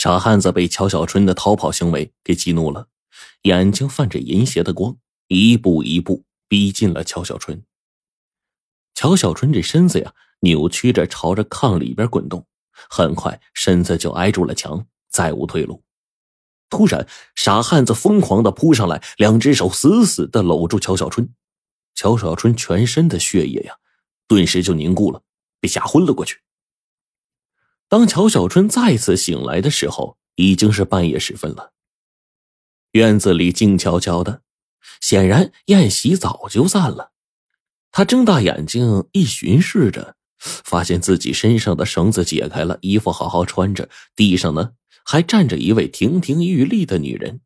傻汉子被乔小春的逃跑行为给激怒了，眼睛泛着淫邪的光，一步一步逼近了乔小春。乔小春这身子呀，扭曲着朝着炕里边滚动，很快身子就挨住了墙，再无退路。突然，傻汉子疯狂的扑上来，两只手死死的搂住乔小春。乔小春全身的血液呀，顿时就凝固了，被吓昏了过去。当乔小春再次醒来的时候，已经是半夜时分了。院子里静悄悄的，显然宴席早就散了。他睁大眼睛一巡视着，发现自己身上的绳子解开了，衣服好好穿着，地上呢还站着一位亭亭玉立的女人。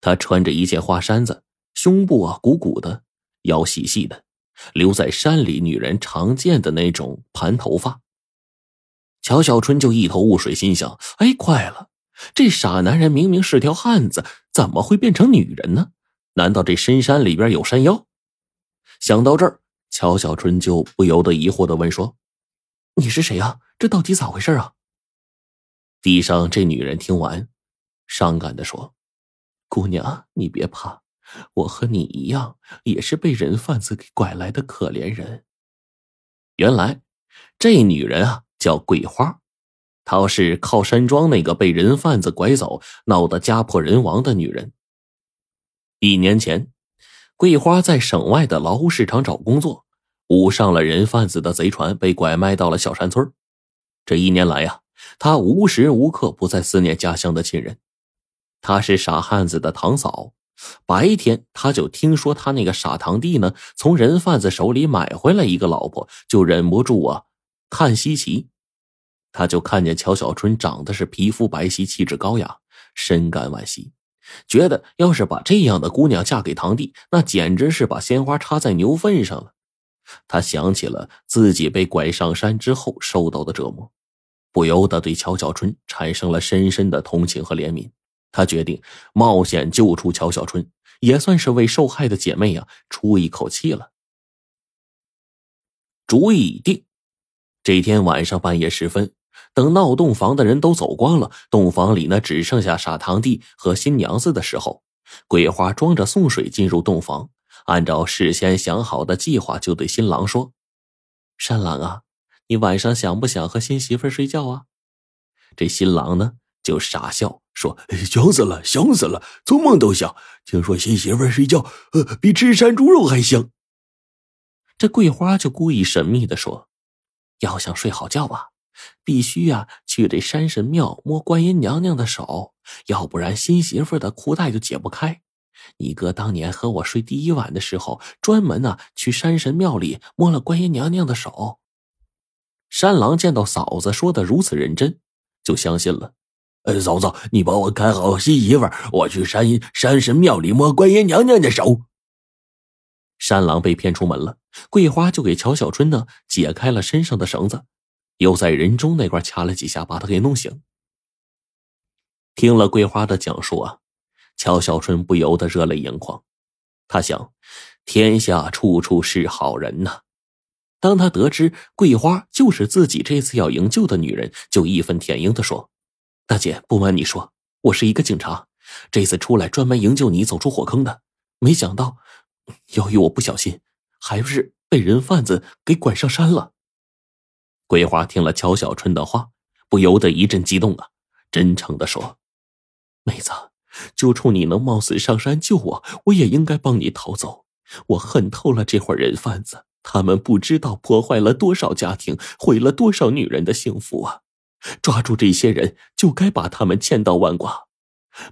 她穿着一件花衫子，胸部啊鼓鼓的，腰细细的，留在山里女人常见的那种盘头发。乔小春就一头雾水，心想：“哎，怪了，这傻男人明明是条汉子，怎么会变成女人呢？难道这深山里边有山妖？”想到这儿，乔小春就不由得疑惑的问说：“你是谁呀？这到底咋回事啊？”地上这女人听完，伤感的说：“姑娘，你别怕，我和你一样，也是被人贩子给拐来的可怜人。原来，这女人啊。”叫桂花，她是靠山庄那个被人贩子拐走、闹得家破人亡的女人。一年前，桂花在省外的劳务市场找工作，误上了人贩子的贼船，被拐卖到了小山村。这一年来呀，她无时无刻不在思念家乡的亲人。她是傻汉子的堂嫂，白天他就听说他那个傻堂弟呢，从人贩子手里买回来一个老婆，就忍不住啊。看稀奇，他就看见乔小春长得是皮肤白皙，气质高雅，深感惋惜，觉得要是把这样的姑娘嫁给堂弟，那简直是把鲜花插在牛粪上了。他想起了自己被拐上山之后受到的折磨，不由得对乔小春产生了深深的同情和怜悯。他决定冒险救出乔小春，也算是为受害的姐妹呀出一口气了。主意已定。这天晚上半夜时分，等闹洞房的人都走光了，洞房里呢只剩下傻堂弟和新娘子的时候，桂花装着送水进入洞房，按照事先想好的计划，就对新郎说：“山郎啊，你晚上想不想和新媳妇睡觉啊？”这新郎呢就傻笑说：“想死了，想死了，做梦都想。听说新媳妇睡觉，呃，比吃山猪肉还香。”这桂花就故意神秘的说。要想睡好觉吧，必须呀去这山神庙摸观音娘娘的手，要不然新媳妇的裤带就解不开。你哥当年和我睡第一晚的时候，专门呢去山神庙里摸了观音娘娘的手。山狼见到嫂子说的如此认真，就相信了。呃，嫂子，你帮我看好新媳妇，我去山山神庙里摸观音娘娘的手。山狼被骗出门了，桂花就给乔小春呢解开了身上的绳子，又在人中那块掐了几下，把他给弄醒。听了桂花的讲述啊，乔小春不由得热泪盈眶。他想，天下处处是好人呐。当他得知桂花就是自己这次要营救的女人，就义愤填膺的说：“大姐，不瞒你说，我是一个警察，这次出来专门营救你走出火坑的。没想到。”由于我不小心，还不是被人贩子给拐上山了。桂花听了乔小春的话，不由得一阵激动啊，真诚的说：“妹子，就冲你能冒死上山救我，我也应该帮你逃走。我恨透了这伙人贩子，他们不知道破坏了多少家庭，毁了多少女人的幸福啊！抓住这些人，就该把他们千刀万剐。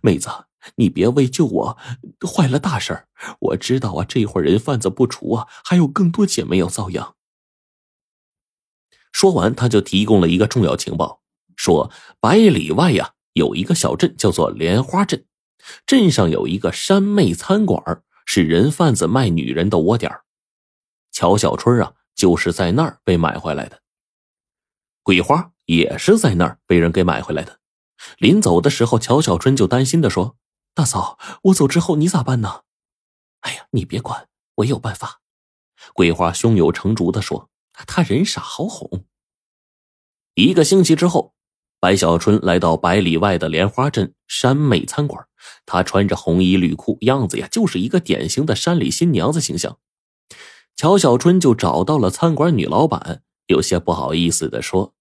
妹子。”你别为救我坏了大事儿我知道啊，这会人贩子不除啊，还有更多姐妹要遭殃。说完，他就提供了一个重要情报，说百里外呀有一个小镇叫做莲花镇，镇上有一个山妹餐馆，是人贩子卖女人的窝点乔小春啊，就是在那儿被买回来的。桂花也是在那儿被人给买回来的。临走的时候，乔小春就担心的说。大嫂，我走之后你咋办呢？哎呀，你别管，我有办法。桂花胸有成竹的说：“他人傻好哄。”一个星期之后，白小春来到百里外的莲花镇山妹餐馆，她穿着红衣绿裤，样子呀就是一个典型的山里新娘子形象。乔小春就找到了餐馆女老板，有些不好意思的说：“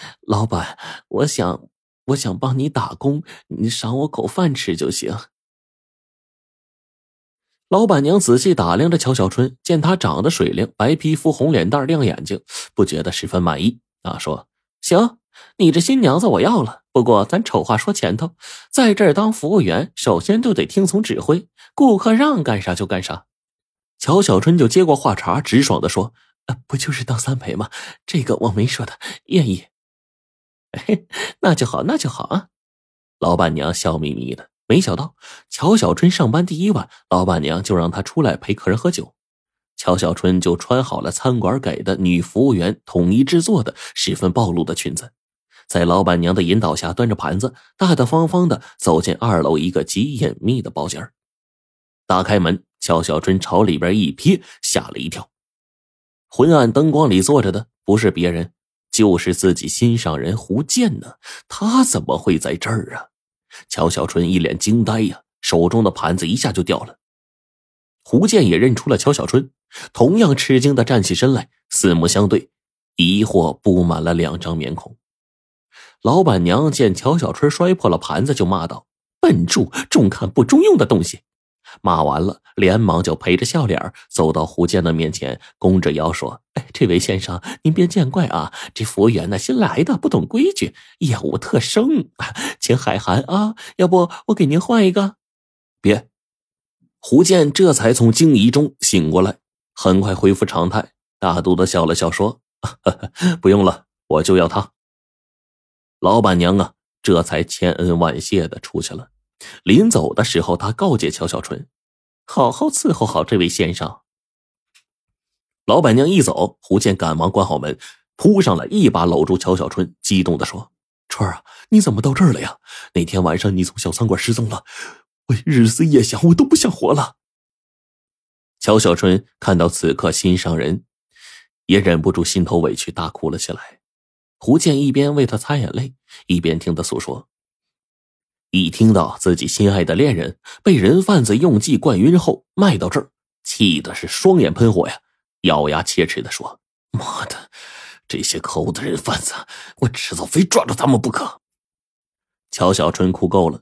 老板，我想，我想帮你打工，你赏我口饭吃就行。”老板娘仔细打量着乔小春，见她长得水灵，白皮肤、红脸蛋、亮眼睛，不觉得十分满意啊，说：“行。”你这新娘子我要了，不过咱丑话说前头，在这儿当服务员，首先就得听从指挥，顾客让干啥就干啥。乔小春就接过话茬，直爽的说：“呃，不就是当三陪吗？这个我没说的，愿意。” 那就好，那就好啊。老板娘笑眯眯的，没想到乔小春上班第一晚，老板娘就让他出来陪客人喝酒。乔小春就穿好了餐馆给的女服务员统一制作的十分暴露的裙子。在老板娘的引导下，端着盘子，大大方方的走进二楼一个极隐秘的包间打开门，乔小春朝里边一瞥，吓了一跳。昏暗灯光里坐着的不是别人，就是自己心上人胡建呢。他怎么会在这儿啊？乔小春一脸惊呆呀，手中的盘子一下就掉了。胡建也认出了乔小春，同样吃惊的站起身来，四目相对，疑惑布满了两张面孔。老板娘见乔小春摔破了盘子，就骂道：“笨猪，中看不中用的东西！”骂完了，连忙就陪着笑脸走到胡建的面前，弓着腰说：“哎，这位先生，您别见怪啊，这服务员呢新来的，不懂规矩，业务特生，请海涵啊！要不我给您换一个？”别。胡建这才从惊疑中醒过来，很快恢复常态，大度的笑了笑说：“ 不用了，我就要他。”老板娘啊，这才千恩万谢的出去了。临走的时候，他告诫乔小春：“好好伺候好这位先生。”老板娘一走，胡建赶忙关好门，扑上来，一把搂住乔小春，激动的说：“春儿啊，你怎么到这儿了呀？那天晚上你从小餐馆失踪了，我日思夜想，我都不想活了。”乔小春看到此刻心上人，也忍不住心头委屈，大哭了起来。胡建一边为他擦眼泪，一边听他诉说。一听到自己心爱的恋人被人贩子用计灌晕后卖到这儿，气的是双眼喷火呀，咬牙切齿的说：“妈的，这些可恶的人贩子，我迟早非抓住他们不可！”乔小春哭够了，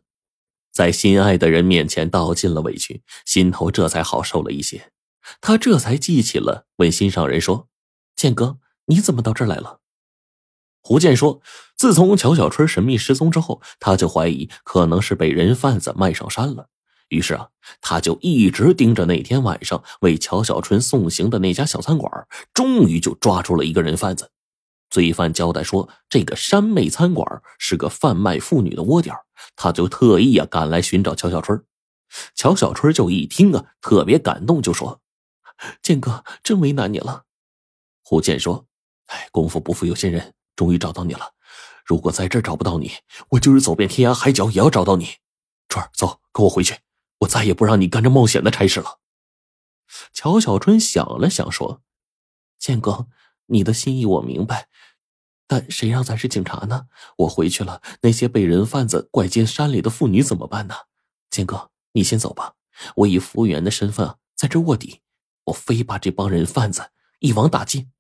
在心爱的人面前道尽了委屈，心头这才好受了一些。他这才记起了，问心上人说：“建哥，你怎么到这儿来了？”胡建说：“自从乔小春神秘失踪之后，他就怀疑可能是被人贩子卖上山了。于是啊，他就一直盯着那天晚上为乔小春送行的那家小餐馆。终于就抓住了一个人贩子。罪犯交代说，这个山妹餐馆是个贩卖妇女的窝点，他就特意啊赶来寻找乔小春。乔小春就一听啊，特别感动，就说：‘建哥，真为难你了。’胡建说：‘哎，功夫不负有心人。’”终于找到你了，如果在这儿找不到你，我就是走遍天涯海角也要找到你。春儿，走，跟我回去，我再也不让你干这冒险的差事了。乔小春想了想，说：“建哥，你的心意我明白，但谁让咱是警察呢？我回去了，那些被人贩子拐进山里的妇女怎么办呢？建哥，你先走吧，我以服务员的身份在这卧底，我非把这帮人贩子一网打尽。”